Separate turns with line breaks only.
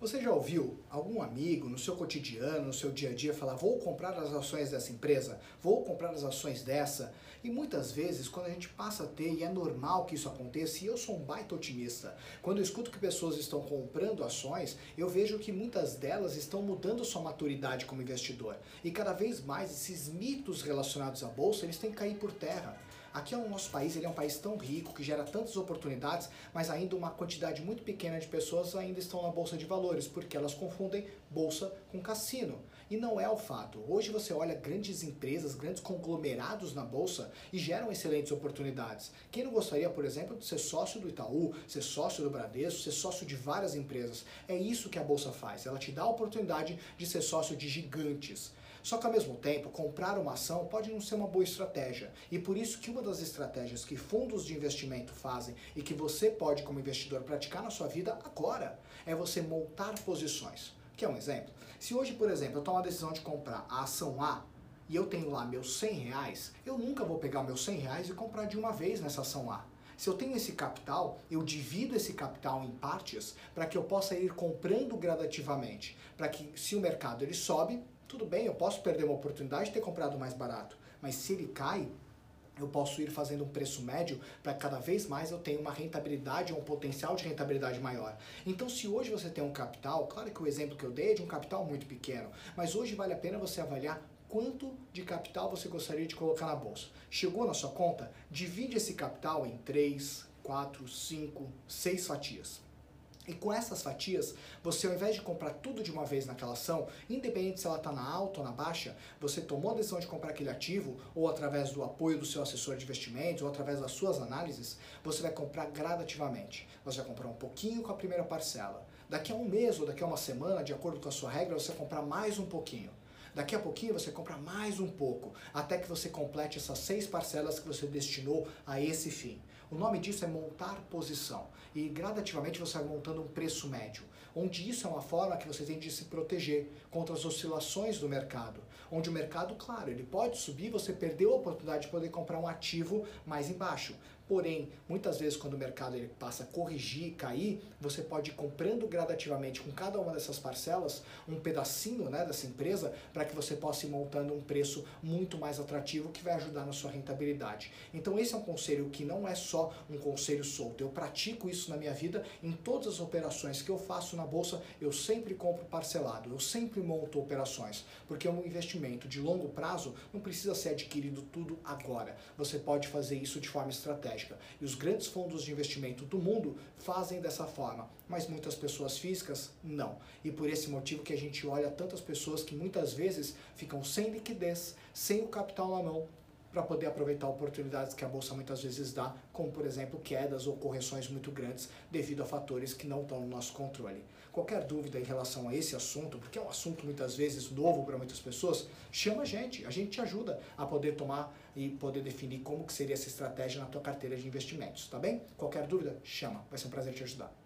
Você já ouviu algum amigo no seu cotidiano, no seu dia a dia, falar: vou comprar as ações dessa empresa, vou comprar as ações dessa? E muitas vezes, quando a gente passa a ter, e é normal que isso aconteça, e eu sou um baita otimista, quando eu escuto que pessoas estão comprando ações, eu vejo que muitas delas estão mudando sua maturidade como investidor. E cada vez mais esses mitos relacionados à bolsa eles têm que cair por terra. Aqui é o nosso país, ele é um país tão rico que gera tantas oportunidades, mas ainda uma quantidade muito pequena de pessoas ainda estão na bolsa de valores, porque elas confundem bolsa com cassino. E não é o fato. Hoje você olha grandes empresas, grandes conglomerados na bolsa e geram excelentes oportunidades. Quem não gostaria, por exemplo, de ser sócio do Itaú, ser sócio do Bradesco, ser sócio de várias empresas? É isso que a bolsa faz. Ela te dá a oportunidade de ser sócio de gigantes. Só que ao mesmo tempo, comprar uma ação pode não ser uma boa estratégia. E por isso que uma das estratégias que fundos de investimento fazem e que você pode como investidor praticar na sua vida agora é você montar posições. Que é um exemplo? Se hoje, por exemplo, eu tomo a decisão de comprar a ação A e eu tenho lá meus 100 reais, eu nunca vou pegar meus 100 reais e comprar de uma vez nessa ação A. Se eu tenho esse capital, eu divido esse capital em partes para que eu possa ir comprando gradativamente, para que se o mercado ele sobe, tudo bem, eu posso perder uma oportunidade de ter comprado mais barato, mas se ele cai, eu posso ir fazendo um preço médio para cada vez mais eu tenha uma rentabilidade, um potencial de rentabilidade maior. Então, se hoje você tem um capital, claro que o exemplo que eu dei é de um capital muito pequeno, mas hoje vale a pena você avaliar quanto de capital você gostaria de colocar na bolsa. Chegou na sua conta? Divide esse capital em 3, 4, 5, 6 fatias. E com essas fatias, você ao invés de comprar tudo de uma vez naquela ação, independente se ela está na alta ou na baixa, você tomou a decisão de comprar aquele ativo, ou através do apoio do seu assessor de investimentos, ou através das suas análises, você vai comprar gradativamente. Você vai comprar um pouquinho com a primeira parcela. Daqui a um mês ou daqui a uma semana, de acordo com a sua regra, você comprar mais um pouquinho. Daqui a pouquinho você compra mais um pouco, até que você complete essas seis parcelas que você destinou a esse fim. O nome disso é montar posição. E gradativamente você vai montando um preço médio, onde isso é uma forma que você tem de se proteger contra as oscilações do mercado. Onde o mercado, claro, ele pode subir, você perdeu a oportunidade de poder comprar um ativo mais embaixo. Porém, muitas vezes quando o mercado ele passa a corrigir, cair, você pode ir comprando gradativamente com cada uma dessas parcelas um pedacinho né, dessa empresa para que você possa ir montando um preço muito mais atrativo que vai ajudar na sua rentabilidade. Então esse é um conselho que não é só um conselho solto. Eu pratico isso na minha vida em todas as operações que eu faço na bolsa, eu sempre compro parcelado, eu sempre monto operações, porque um investimento de longo prazo não precisa ser adquirido tudo agora. Você pode fazer isso de forma estratégica estratégica. E os grandes fundos de investimento do mundo fazem dessa forma, mas muitas pessoas físicas não. E por esse motivo que a gente olha tantas pessoas que muitas vezes ficam sem liquidez, sem o capital na mão, para poder aproveitar oportunidades que a bolsa muitas vezes dá, como por exemplo quedas ou correções muito grandes devido a fatores que não estão no nosso controle. Qualquer dúvida em relação a esse assunto, porque é um assunto muitas vezes novo para muitas pessoas, chama a gente, a gente te ajuda a poder tomar e poder definir como que seria essa estratégia na tua carteira de investimentos, tá bem? Qualquer dúvida, chama, vai ser um prazer te ajudar.